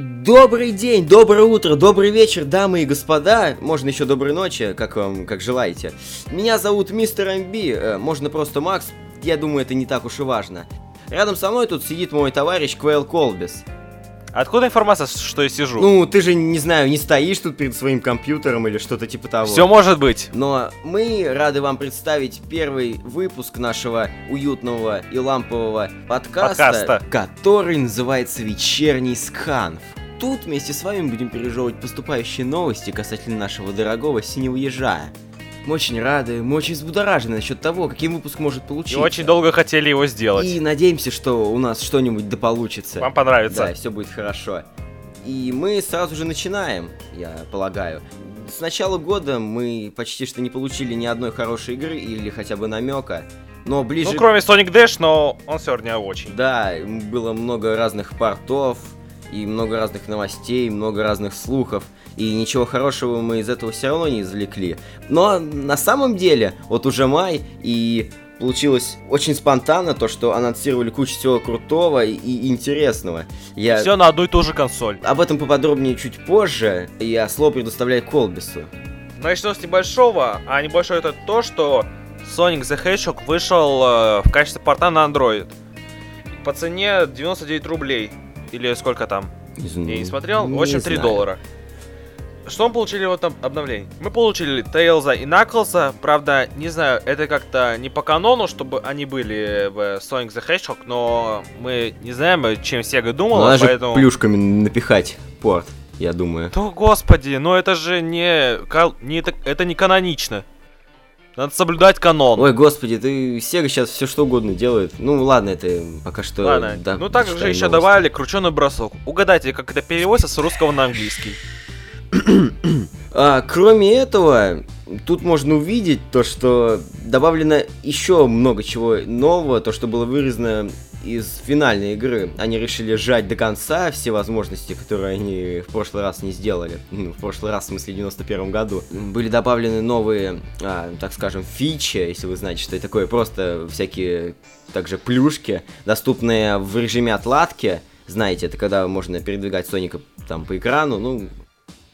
Добрый день, доброе утро, добрый вечер, дамы и господа. Можно еще доброй ночи, как вам, как желаете. Меня зовут Мистер МБ, э, можно просто Макс. Я думаю, это не так уж и важно. Рядом со мной тут сидит мой товарищ Квейл Колбис. Откуда информация, что я сижу? Ну, ты же, не знаю, не стоишь тут перед своим компьютером или что-то типа того. Все может быть. Но мы рады вам представить первый выпуск нашего уютного и лампового подкаста, Подкаста. который называется «Вечерний сканф». Тут вместе с вами будем пережевывать поступающие новости касательно нашего дорогого синего ежа. Мы очень рады, мы очень взбудоражены насчет того, каким выпуск может И получиться. очень долго хотели его сделать. И надеемся, что у нас что-нибудь да получится. Вам понравится. Да, все будет хорошо. И мы сразу же начинаем, я полагаю. С начала года мы почти что не получили ни одной хорошей игры или хотя бы намека. Но ближе... Ну, кроме Sonic Dash, но он сегодня очень. Да, было много разных портов, и много разных новостей, много разных слухов, и ничего хорошего мы из этого все равно не извлекли. Но на самом деле, вот уже май, и получилось очень спонтанно то, что анонсировали кучу всего крутого и, и интересного. Я... Все на одну и ту же консоль. Об этом поподробнее чуть позже, я слово предоставляю Колбису. Начну с небольшого, а небольшое это то, что Sonic the Hedgehog вышел э, в качестве порта на Android. По цене 99 рублей. Или сколько там? Не знаю. Я не смотрел. Не в общем, 3 знаю. доллара. Что мы получили в этом обновлении? Мы получили Тейлза и Наклза. Правда, не знаю, это как-то не по канону, чтобы они были в Sonic the Hedgehog, но мы не знаем, чем Sega думала, Надо поэтому... же плюшками напихать порт, я думаю. Да господи, ну это же не... не так- это не канонично. Надо соблюдать канон. Ой, господи, ты Sega сейчас все что угодно делает. Ну ладно, это пока что. Ладно, да, ну также читаем еще новости. добавили крученый бросок. Угадайте, как это переводится с русского на английский. А, кроме этого, тут можно увидеть то, что добавлено еще много чего нового, то, что было вырезано из финальной игры. Они решили сжать до конца все возможности, которые они в прошлый раз не сделали. Ну, в прошлый раз, в смысле, в 91 году. Были добавлены новые, а, так скажем, фичи, если вы знаете, что это такое. Просто всякие, также плюшки, доступные в режиме отладки. Знаете, это когда можно передвигать Соника там по экрану, ну,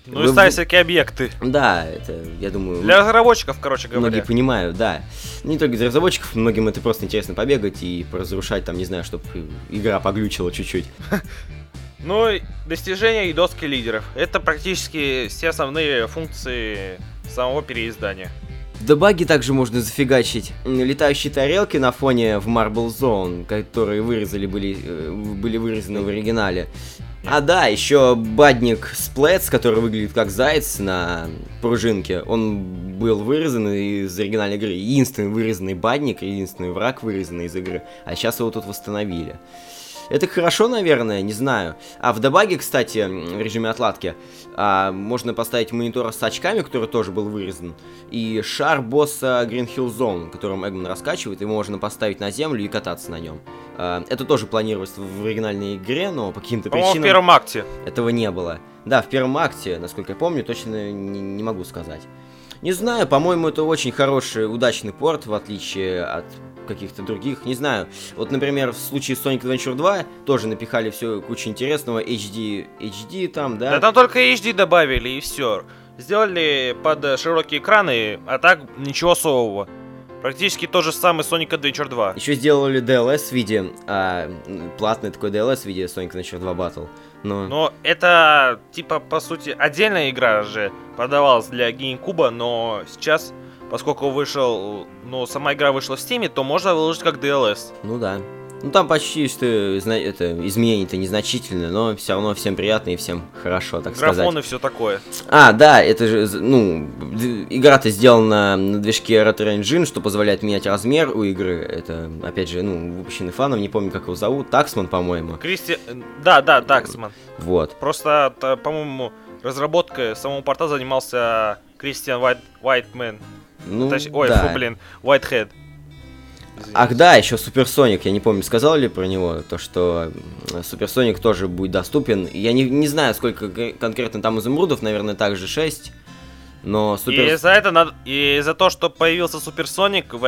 Ну и Вы- ставить всякие объекты. да, это, я думаю, Для разработчиков, короче многие говоря. понимают, да. Не только для разработчиков, многим это просто интересно побегать и поразрушать, там, не знаю, чтобы игра поглючила чуть-чуть. Ну и достижения и доски лидеров. Это практически все основные функции самого переиздания. В дебаге также можно зафигачить летающие тарелки на фоне в Marble Zone, которые вырезали, были, э, были вырезаны в оригинале. А да, еще бадник Сплетс, который выглядит как заяц на пружинке, он был вырезан из оригинальной игры. Единственный вырезанный бадник, единственный враг вырезанный из игры. А сейчас его тут восстановили. Это хорошо, наверное, не знаю. А в дебаге, кстати, в режиме отладки, а, можно поставить монитор с очками, который тоже был вырезан, и шар босса Green Hill Zone, которым Эгман раскачивает, его можно поставить на землю и кататься на нем. А, это тоже планировалось в оригинальной игре, но по каким-то По-моему, в причинам первом акте. этого не было. Да, в первом акте, насколько я помню, точно не, не могу сказать. Не знаю, по-моему, это очень хороший, удачный порт, в отличие от каких-то других, не знаю. Вот, например, в случае Sonic Adventure 2 тоже напихали все кучу интересного, HD, HD там, да? Да там только HD добавили и все. Сделали под широкие экраны, а так ничего особого. Практически тот же самый Sonic Adventure 2. Еще сделали DLS в виде, а, платный такой DLS в виде Sonic Adventure 2 Battle. Но... Но это, типа, по сути, отдельная игра же продавалась для GameCube, но сейчас, поскольку вышел, ну, сама игра вышла в Steam, то можно выложить как DLS. Ну да. Ну там почти что это, изменения-то незначительные, но все равно всем приятно и всем хорошо, так сказать. Графон и все такое. А, да, это же, ну, игра-то сделана на движке Retro Engine, что позволяет менять размер у игры. Это, опять же, ну, выпущенный фаном, не помню, как его зовут, Таксман, по-моему. Кристи... Да, да, Таксман. Вот. Просто, по-моему, разработкой самого порта занимался Кристиан Уайт... Уайтмен. Ну, Точ- Ой, да. фу, блин, Уайтхед. Извините. Ах да, еще Суперсоник, я не помню, сказал ли про него, то что Суперсоник тоже будет доступен. Я не, не знаю, сколько конкретно там изумрудов, наверное, также 6. Но Супер... И за это надо... И за то, что появился Суперсоник в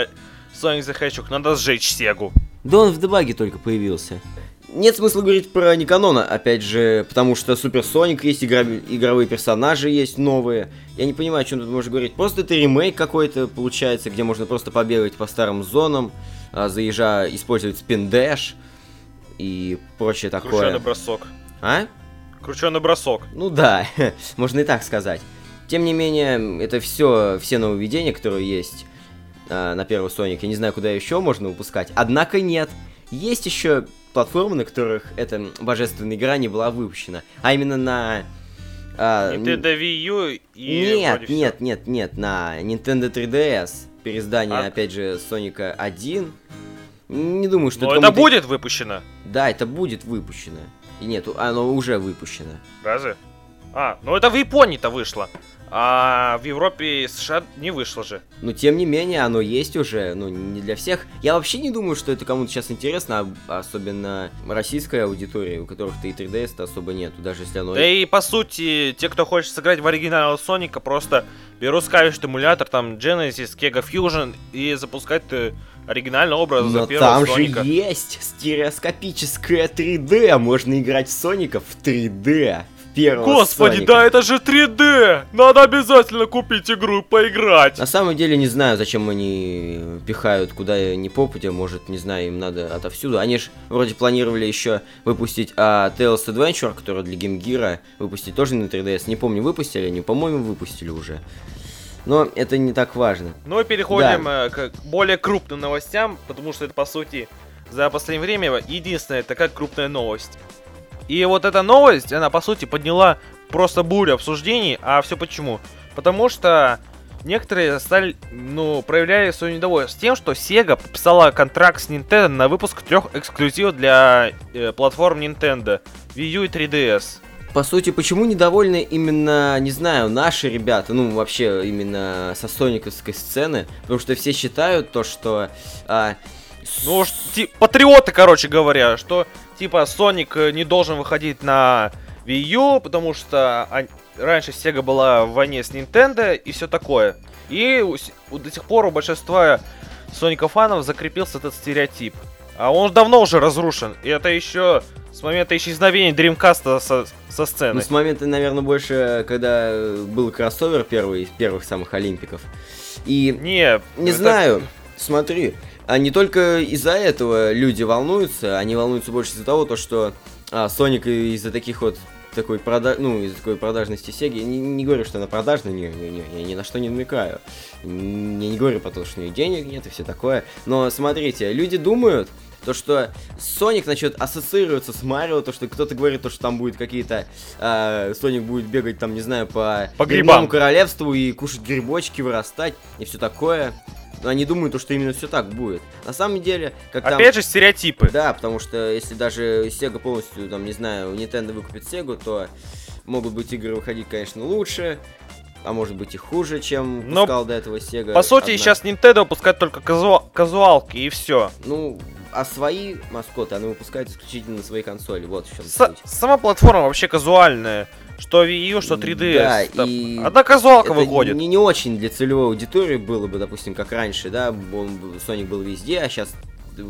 Sonic the Hedgehog, надо сжечь Сегу. Да он в дебаге только появился. Нет смысла говорить про Никанона, опять же, потому что Супер Соник есть, игра... игровые персонажи есть новые. Я не понимаю, о чем тут можно говорить. Просто это ремейк какой-то получается, где можно просто побегать по старым зонам, а, заезжая, использовать спин дэш и прочее такое. Крученый бросок. А? Крученый бросок. Ну да, можно и так сказать. Тем не менее, это все, все нововведения, которые есть э, на первый Sonic. Я не знаю, куда еще можно выпускать. Однако нет. Есть еще платформы, на которых эта божественная игра не была выпущена. А именно на... Э, Nintendo Wii U и... Нет, нет, нет, нет, на Nintendo 3DS. Переиздание, а... опять же, Соника 1. Не думаю, что... Но это, это будет выпущено. Да, это будет выпущено. И нет, оно уже выпущено. Разве? А, ну это в Японии-то вышло. А в Европе и США не вышло же. Но тем не менее, оно есть уже, ну, не для всех. Я вообще не думаю, что это кому-то сейчас интересно, а, особенно российской аудитории, у которых-то и 3DS-то особо нету, даже если оно... Да и по сути, те, кто хочет сыграть в оригинального Соника, просто берут скавишь эмулятор, там, Genesis, Kega Fusion, и запускать э, оригинальный образ Но за первого там Соника. же есть стереоскопическое 3D, можно играть в Соника в 3D первого Господи, Соника. да это же 3D! Надо обязательно купить игру и поиграть! На самом деле не знаю, зачем они пихают куда ни попадя, может, не знаю, им надо отовсюду. Они же вроде планировали еще выпустить а, Tales Adventure, который для Game Gear, выпустить тоже на 3DS. Не помню, выпустили они, по-моему, выпустили уже. Но это не так важно. Ну и переходим да. Э, к более крупным новостям, потому что это, по сути, за последнее время единственная такая крупная новость. И вот эта новость, она по сути подняла просто бурю обсуждений. А все почему? Потому что некоторые стали, ну, проявляли свое недовольство тем, что Sega подписала контракт с Nintendo на выпуск трех эксклюзивов для э, платформ Nintendo, Wii U и 3DS. По сути, почему недовольны именно, не знаю, наши ребята, ну, вообще, именно со сониковской сцены, потому что все считают то, что... А, ну, патриоты, короче говоря, что типа Sonic э, не должен выходить на Wii U, потому что раньше Sega была в войне с Nintendo и все такое. И до сих пор у большинства Соника фанов закрепился этот стереотип. А он давно уже разрушен. И это еще с момента исчезновения Dreamcast со, со сцены. Ну, с момента, наверное, больше, когда был кроссовер первый из первых самых Олимпиков. И... Не, не это... знаю. Смотри, а не только из-за этого люди волнуются, они волнуются больше из-за того, то, что а, Sonic из-за таких вот такой прода... ну, из-за такой продажности Сеги, не, не говорю, что она продажная, не, не, не, я ни на что не намекаю. Я не говорю про то, что у нее денег нет и все такое. Но смотрите, люди думают, то, что Соник начнет ассоциироваться с Марио, то, что кто-то говорит, то, что там будет какие-то... Э, Соник будет бегать там, не знаю, по, по грибам королевству и кушать грибочки, вырастать и все такое они думают, что именно все так будет. На самом деле, как Опять там... же, стереотипы. Да, потому что если даже Sega полностью, там, не знаю, Nintendo выкупит Sega, то могут быть игры выходить, конечно, лучше, а может быть и хуже, чем Но, пускал до этого Sega. По сути, одна. сейчас Nintendo выпускает только казу... казуалки и все. Ну, а свои маскоты она выпускает исключительно на своей консоли. Вот в чем С- Сама платформа вообще казуальная. Что Wii U, что 3DS. Да, и... Одна казуалка это выходит. Не, не очень для целевой аудитории было бы, допустим, как раньше, да, он, Sonic был везде, а сейчас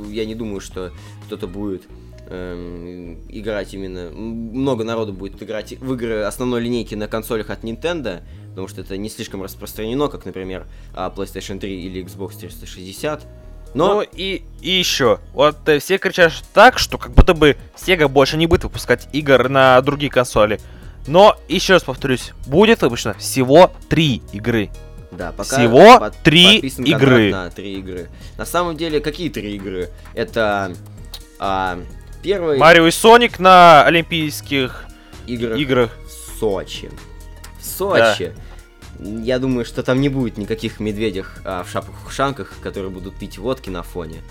я не думаю, что кто-то будет эм, играть именно... Много народу будет играть в игры основной линейки на консолях от Nintendo, потому что это не слишком распространено, как, например, а, PlayStation 3 или Xbox 360. Но... Ну и, и еще, вот э, все кричат так, что как будто бы Sega больше не будет выпускать игр на другие консоли. Но, еще раз повторюсь, будет выпущено всего три игры. Да, пока всего под, три игры. На три игры. На самом деле, какие три игры? Это а, первый... Марио и Соник на Олимпийских играх, играх. в Сочи. В Сочи. Да. Я думаю, что там не будет никаких медведях а, в шапках-ушанках, которые будут пить водки на фоне.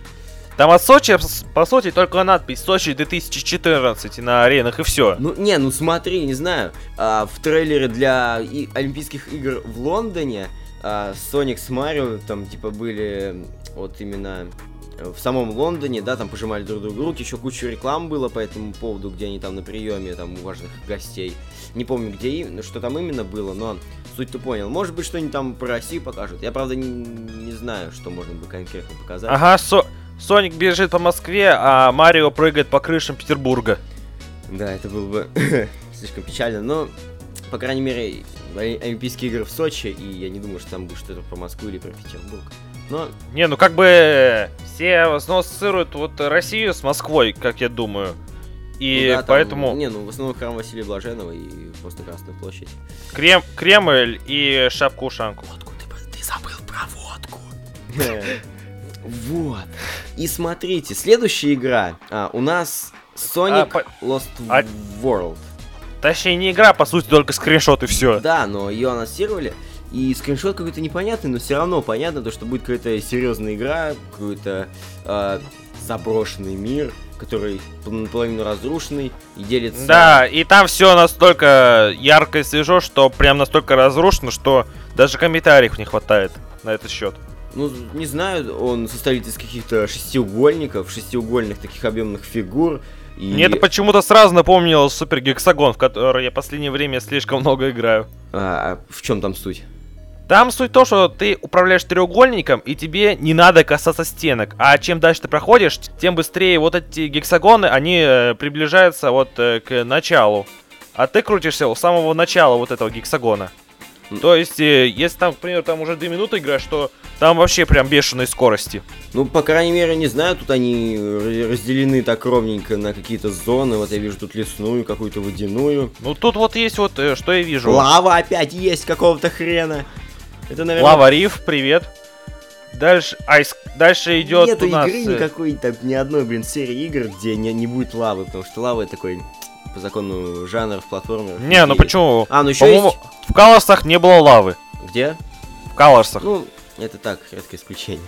Там от Сочи, по сути, только надпись Сочи 2014 на аренах и все. Ну, не, ну смотри, не знаю. А, в трейлере для и, Олимпийских игр в Лондоне а, Соник с Марио там, типа, были вот именно в самом Лондоне, да, там пожимали друг другу руки, еще кучу реклам было по этому поводу, где они там на приеме, там, у важных гостей. Не помню, где именно, что там именно было, но суть ты понял. Может быть, что-нибудь там про Россию покажут. Я, правда, не, не знаю, что можно бы конкретно показать. Ага, со Соник бежит по Москве, а Марио прыгает по крышам Петербурга. Да, это было бы слишком печально, но, по крайней мере, Олимпийские игры в Сочи, и я не думаю, что там будет что-то про Москву или про Петербург. Но... Не, ну как бы все ассоциируют вот Россию с Москвой, как я думаю. И ну, да, поэтому... Там, не, ну в основном храм Василия Блаженного и просто Красную площадь. Крем, Кремль и шапку-ушанку. Водку, ты, ты забыл про водку. Вот. И смотрите, следующая игра. А, у нас Sonic а, Lost а... World. Точнее, не игра, по сути, только скриншот и все. Да, но ее анонсировали. И скриншот какой-то непонятный, но все равно понятно, то, что будет какая-то серьезная игра, какой-то э, заброшенный мир, который наполовину разрушенный и делится... Да, и там все настолько ярко и свежо, что прям настолько разрушено, что даже комментариев не хватает на этот счет. Ну, не знаю, он состоит из каких-то шестиугольников, шестиугольных таких объемных фигур. И... Мне это почему-то сразу напомнило Супер Гексагон, в который я в последнее время слишком много играю. А, а в чем там суть? Там суть то, что ты управляешь треугольником, и тебе не надо касаться стенок. А чем дальше ты проходишь, тем быстрее вот эти гексагоны, они э, приближаются вот э, к началу. А ты крутишься у самого начала вот этого гексагона. То есть, э, если там, к примеру, там уже 2 минуты играешь, то там вообще прям бешеной скорости. Ну, по крайней мере, не знаю, тут они разделены так ровненько на какие-то зоны. Вот я вижу тут лесную, какую-то водяную. Ну, тут вот есть вот, э, что я вижу. Лава опять есть какого-то хрена. Это, наверное... Лава Риф, привет. Дальше, айс, дальше идет Нету у нас... игры э, никакой, так, ни одной, блин, серии игр, где не, не будет лавы, потому что лава такой по закону жанр в платформе. Не, ну почему? А, ну еще есть... В Калорсах не было лавы. Где? В Калорсах. Ну, это так, редкое исключение.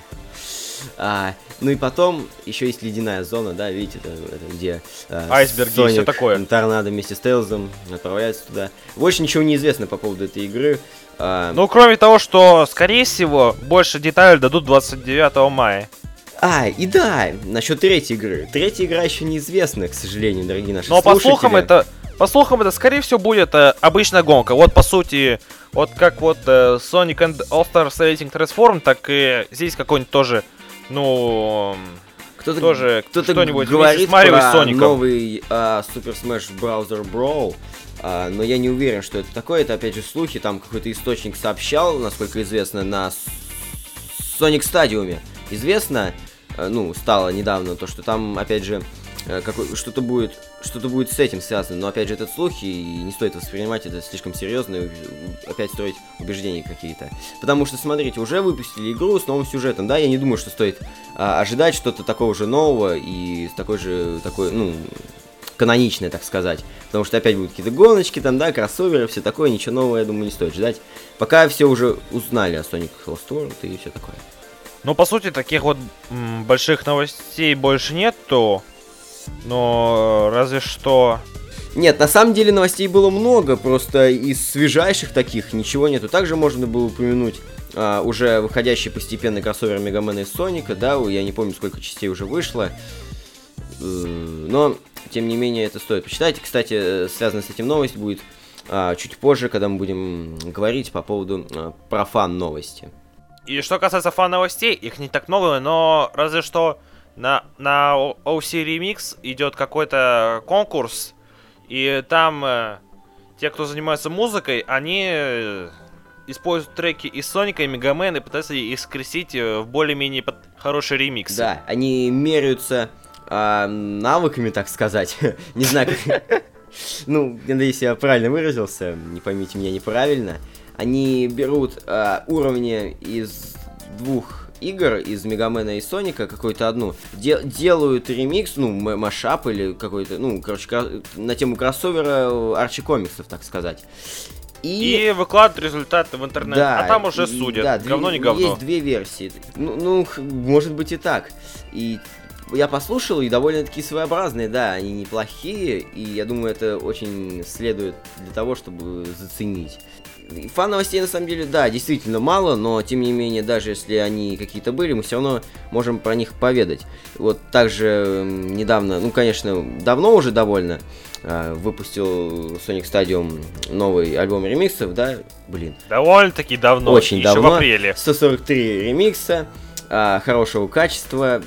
А, ну и потом еще есть ледяная зона, да, видите, это, это где а, айсберги Соник, все такое. Торнадо вместе с Тейлзом отправляется туда. Больше ничего не известно по поводу этой игры. А... Ну, кроме того, что, скорее всего, больше деталей дадут 29 мая. А, и да, насчет третьей игры. Третья игра еще неизвестна, к сожалению, дорогие наши Но по слухам это, по слухам это, скорее всего, будет э, обычная гонка. Вот, по сути, вот как вот э, Sonic and All-Stars Racing Transform, так и здесь какой-нибудь тоже, ну... Кто-то, тоже кто-то что-нибудь говорит про Соником. новый uh, Super Smash Browser Brawl, uh, но я не уверен, что это такое. Это, опять же, слухи. Там какой-то источник сообщал, насколько известно, на Sonic Stadium. Известно, uh, ну, стало недавно, то, что там, опять же, Э, что-то будет, что-то будет с этим связано, но опять же это слухи, и не стоит воспринимать это слишком серьезно, и опять строить убеждения какие-то. Потому что, смотрите, уже выпустили игру с новым сюжетом, да, я не думаю, что стоит а, ожидать что-то такого же нового и такой же, такой, ну, каноничное, так сказать. Потому что опять будут какие-то гоночки, там, да, кроссоверы, все такое, ничего нового, я думаю, не стоит ждать. Пока все уже узнали о Sonic Lost World и все такое. Ну, по сути, таких вот м, больших новостей больше нет, то но разве что... Нет, на самом деле новостей было много, просто из свежайших таких ничего нету. Также можно было упомянуть а, уже выходящий постепенно кроссовер Мегамена и Соника, да, я не помню, сколько частей уже вышло. Э, но, тем не менее, это стоит почитать. Кстати, связанная с этим новость будет а, чуть позже, когда мы будем говорить по поводу а, про фан-новости. И что касается фан-новостей, их не так много, но разве что на, на OC Remix идет какой-то конкурс, и там э, те, кто занимается музыкой, они э, используют треки из Соника и Мегамена и пытаются их скрестить э, в более-менее хороший ремикс. Да, они меряются э, навыками, так сказать. Не знаю, как... Ну, надеюсь, я правильно выразился, не поймите меня неправильно. Они берут э, уровни из двух игр из Мегамена и Соника, какую-то одну, де- делают ремикс, ну, машап или какой-то, ну, короче, на тему кроссовера Арчи комиксов, так сказать. И... и выкладывают результаты в интернет, да, а там уже судят. Да, говно две, не говно. Есть две версии. Ну, ну, может быть и так. И я послушал, и довольно-таки своеобразные, да, они неплохие, и я думаю, это очень следует для того, чтобы заценить. Фан новостей на самом деле, да, действительно мало, но тем не менее, даже если они какие-то были, мы все равно можем про них поведать. Вот также недавно, ну, конечно, давно уже довольно, а, выпустил Sonic Stadium новый альбом ремиксов, да, блин. Довольно-таки давно, Очень еще давно. в апреле. 143 ремикса, а, хорошего качества,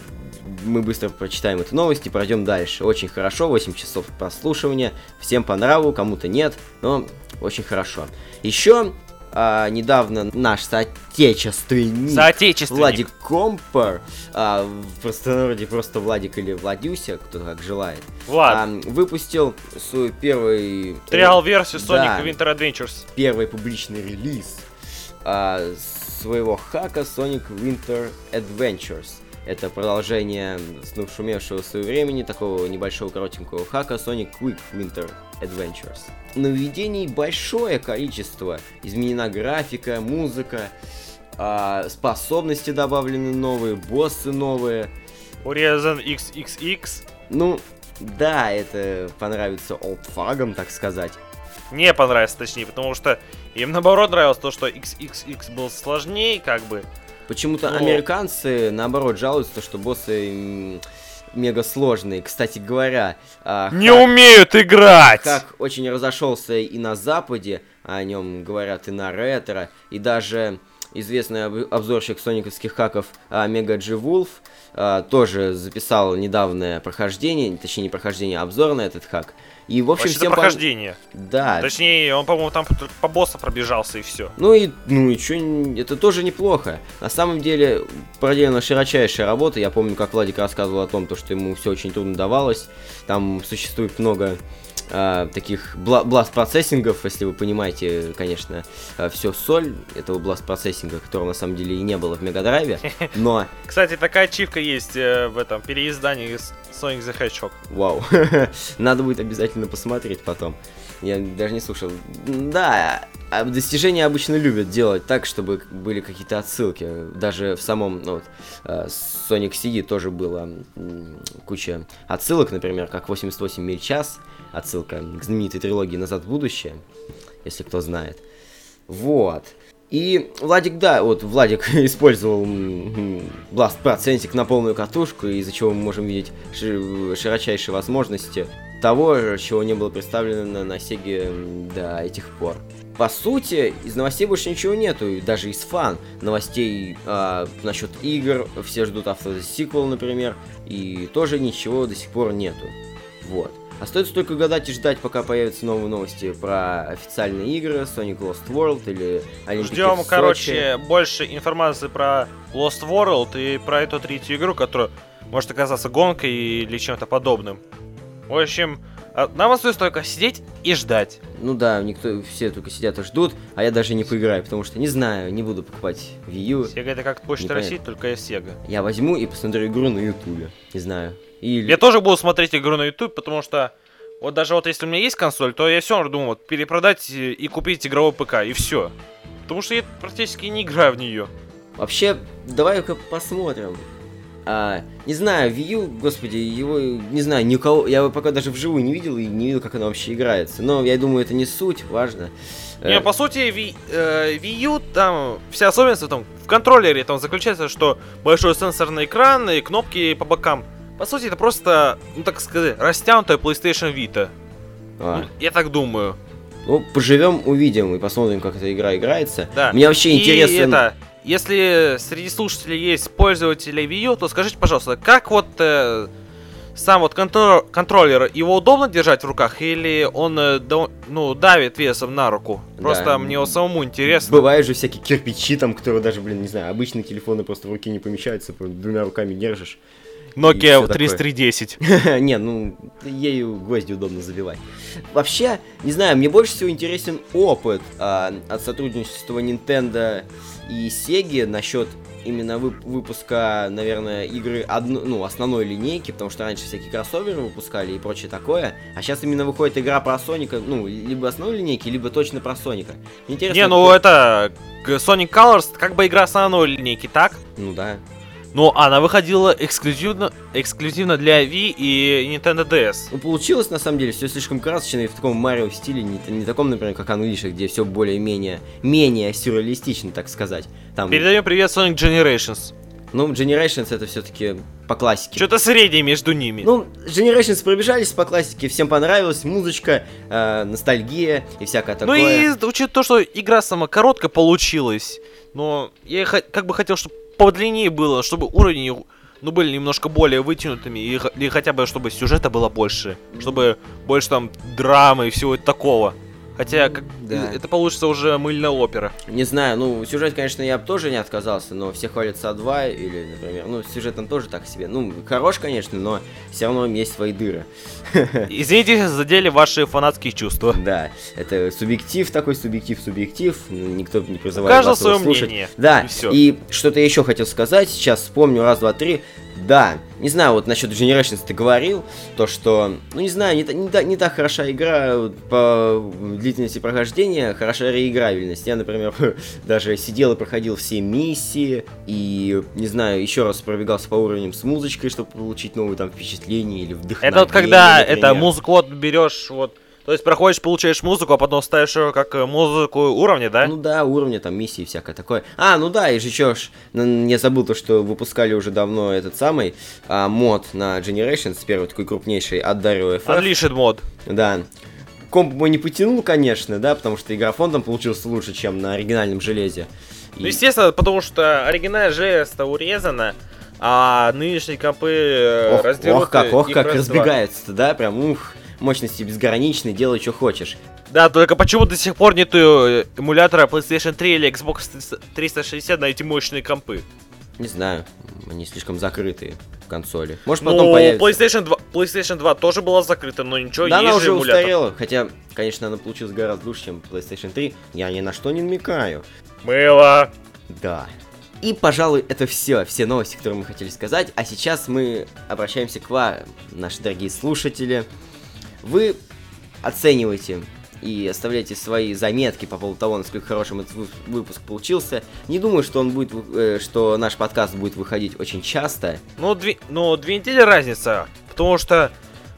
мы быстро прочитаем эту новость и пройдем дальше. Очень хорошо, 8 часов прослушивания. Всем по нраву, кому-то нет, но очень хорошо. Еще а, недавно наш соотечественник, Соотечественник. Владик Компор, а, в простонародье просто Владик или Владюся, кто как желает, Влад, а, выпустил свой первый... триал-версию да. Sonic Winter Adventures. первый публичный релиз а, своего хака Sonic Winter Adventures. Это продолжение ну, шумевшего в свое времени такого небольшого коротенького хака Sonic Quick Winter Adventures. Нововведений большое количество. Изменена графика, музыка, а, способности добавлены новые, боссы новые. Урезан XXX. Ну, да, это понравится олдфагам, так сказать. Не понравится, точнее, потому что им наоборот нравилось то, что XXX был сложнее, как бы. Почему-то Но- американцы, наоборот, жалуются, что боссы мега сложные. Кстати говоря, а, Не хак- умеют играть! Как очень разошелся и на Западе, о нем говорят и на ретро, и даже известный об- обзорщик сониковских хаков а, Мега Джи Вулф а, тоже записал недавнее прохождение, точнее не прохождение, а обзор на этот хак. И в общем Вообще-то всем прохождение. Да. Точнее, он, по-моему, там по боссу пробежался и все. Ну и, ну и чё, н- это тоже неплохо. На самом деле, проделана широчайшая работа. Я помню, как Владик рассказывал о том, то, что ему все очень трудно давалось. Там существует много а, таких бла- бласт-процессингов, если вы понимаете, конечно, все соль этого бласт-процессинга, которого на самом деле и не было в Мегадрайве. Но, Кстати, такая ачивка есть э, в этом переиздании Sonic the Hedgehog. вау, надо будет обязательно посмотреть потом. Я даже не слушал. Да, а достижения обычно любят делать так, чтобы были какие-то отсылки. Даже в самом, ну вот, э, Sonic CD тоже было куча отсылок, например, как 88 миль час, отсылка к знаменитой трилогии «Назад в будущее», если кто знает. Вот. И Владик, да, вот Владик использовал Blast процентик на полную катушку, из-за чего мы можем видеть ши- широчайшие возможности того, чего не было представлено на, на до этих пор. По сути, из новостей больше ничего нету, даже из фан. Новостей а, насчет игр, все ждут автосиквел, например, и тоже ничего до сих пор нету. Вот. Остается только гадать и ждать, пока появятся новые новости про официальные игры, Sonic Lost World или Олимпики Ждем, короче, больше информации про Lost World и про эту третью игру, которая может оказаться гонкой или чем-то подобным. В общем, нам остается только сидеть и ждать. Ну да, никто, все только сидят и ждут, а я даже не поиграю, потому что не знаю, не буду покупать Wii U. Sega это как Почта Непонятно. России, только Sega. Я возьму и посмотрю игру на Ютубе. Не знаю. Или... Я тоже буду смотреть игру на YouTube, потому что вот даже вот если у меня есть консоль, то я все равно думаю вот, перепродать и купить игровой ПК, и все. Потому что я практически не играю в нее. Вообще, давай-ка посмотрим. А, не знаю, Wii U, господи, его, не знаю, никого, я его пока даже вживую не видел и не видел, как оно вообще играется. Но я думаю, это не суть, важно. Не, Э, по сути, Wii, э, Wii U, там, вся особенность в, том, в контроллере там заключается, что большой сенсорный экран и кнопки по бокам. По сути, это просто, ну так сказать, растянутая PlayStation Vita. а, Ну, я так думаю. ну, поживем, увидим и посмотрим, как эта игра играется. Да. Мне вообще И интересно... это, если среди слушателей есть пользователи Wii U, то скажите, пожалуйста, как вот э, сам вот контро- контроллер, его удобно держать в руках или он, э, да- ну, давит весом на руку? Просто Да. мне вот самому интересно. Бывают же всякие кирпичи там, которые даже, блин, не знаю, обычные телефоны просто в руке не помещаются, двумя руками держишь. Nokia всё такое. 3310. Не, ну, ею гвозди удобно забивать. Вообще, не знаю, мне больше всего интересен опыт а, от сотрудничества Nintendo и Sega насчет именно вып- выпуска, наверное, игры одно- ну, основной линейки, потому что раньше всякие кроссоверы выпускали и прочее такое, а сейчас именно выходит игра про Соника, ну, либо основной линейки, либо точно про Соника. Интересно, Не, ну кто- это Sonic Colors как бы игра основной линейки, так? Ну да. Но она выходила эксклюзивно, эксклюзивно для Wii и Nintendo DS. Ну, получилось, на самом деле, все слишком красочно и в таком Марио стиле, не, не таком, например, как Unleashed, где все более-менее, менее сюрреалистично, так сказать. Там, Передаем привет Sonic Generations. ну, Generations это все-таки по классике. Что-то среднее между ними. Ну, Generations пробежались по классике, всем понравилось, музычка, э, ностальгия и всякое Ну такое. и учитывая то, что игра сама короткая получилась, но я как бы хотел, чтобы подлиннее было, чтобы уровень ну, были немножко более вытянутыми, и, или хотя бы, чтобы сюжета было больше, чтобы больше там драмы и всего такого. Хотя, как, Да. это получится уже мыльная опера. Не знаю, ну, сюжет, конечно, я бы тоже не отказался, но все хвалят Са-2 или, например, ну, сюжет там тоже так себе. Ну, хорош, конечно, но все равно есть свои дыры. Извините, задели ваши фанатские чувства. Да, это субъектив такой, субъектив, субъектив, ну, никто не призывает его свое слушать. мнение. Да, И и что-то еще хотел сказать, сейчас вспомню, раз, два, три. Да, не знаю, вот насчет Generations ты говорил, то что, ну не знаю, не, та- не, та- не так хороша игра по длительности прохождения, хороша реиграбельность. Я, например, даже сидел и проходил все миссии, и, не знаю, еще раз пробегался по уровням с музычкой, чтобы получить новые там впечатления или вдохновение. Это вот когда например. это музыку вот берешь, вот, то есть проходишь, получаешь музыку, а потом ставишь ее как э, музыку уровня, да? Ну да, уровня, там, миссии, всякое такое. А, ну да, и же чё ж, н- я забыл то, что выпускали уже давно этот самый а, мод на Generations, первый такой крупнейший от Dario FF. Unleashed мод. Да. Комп мой не потянул, конечно, да, потому что игрофон там получился лучше, чем на оригинальном железе. И- Ну, естественно, потому что оригинальная железо урезана, а нынешние компы э, ох, раздерут ох как, ох как разбегаются-то, да, прям, ух, мощности безграничные, делай, что хочешь. Да, только почему до сих пор нету э, эмулятора PlayStation 3 или Xbox 360 на эти мощные компы? Не знаю, они слишком закрытые консоли. Может, потом Ну, появится. PlayStation 2, PlayStation 2 тоже была закрыта, но ничего, Да, есть она же уже эмулятор. устарела, хотя, конечно, она получилась гораздо лучше, чем PlayStation 3. Я ни на что не намекаю. Мыло. Да. И, пожалуй, это все, все новости, которые мы хотели сказать. А сейчас мы обращаемся к вам, наши дорогие слушатели. Вы оцениваете и оставляйте свои заметки по поводу того, насколько хорошим этот вы- выпуск получился. Не думаю, что он будет, э, что наш подкаст будет выходить очень часто. Ну, две, ну, две недели разница, потому что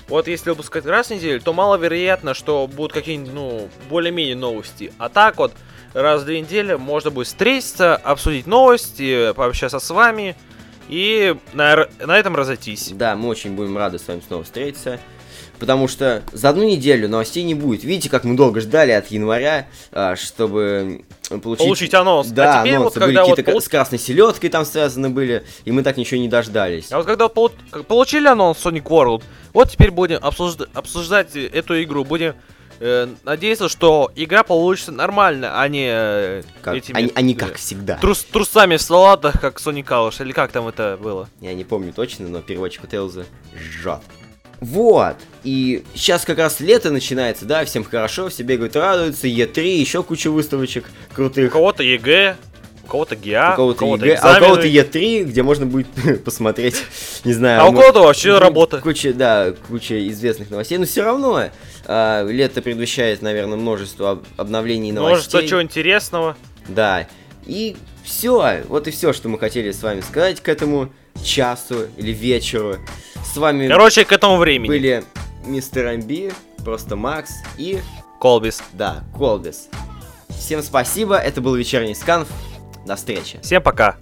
вот если выпускать раз в неделю, то маловероятно, что будут какие-нибудь, ну, более-менее новости. А так вот, раз в две недели можно будет встретиться, обсудить новости, пообщаться с вами и на, на этом разойтись. Да, мы очень будем рады с вами снова встретиться. Потому что за одну неделю новостей не будет. Видите, как мы долго ждали от января, а, чтобы получить... Получить анонс. Да, а теперь анонсы вот были вот, какие-то полу- с красной селедкой там связаны были, и мы так ничего не дождались. а вот когда вот как получили анонс Sonic World, вот теперь будем обсужда- обсуждать эту игру, будем э, надеяться, что игра получится нормально, а не э, Как- этими они, они э, как всегда. трус- трусами в салатах, как Sonic Калыш, или как там это было. Я не помню точно, но переводчик Тейлза жжет. Вот. И сейчас как раз лето начинается, да, всем хорошо, все бегают, радуются, Е3, еще куча выставочек У крутых. кого-то ЕГЭ, у кого-то ГИА, У кого-то ЕГЭ, а у экзамены. кого-то E3, где можно будет посмотреть, не знаю. А у кого-то вообще работа. Куча, да, куча известных новостей, но все равно а, лето предвещает, наверное, множество об- обновлений и новостей. Множество чего интересного. Да. И все, вот и все, что мы хотели с вами сказать к этому часу или вечеру. С вами Короче, к этому времени. были мистер Амби, просто Макс и, Колбис. да, Колбис. Всем спасибо, это был вечерний сканф. До встречи. Всем пока.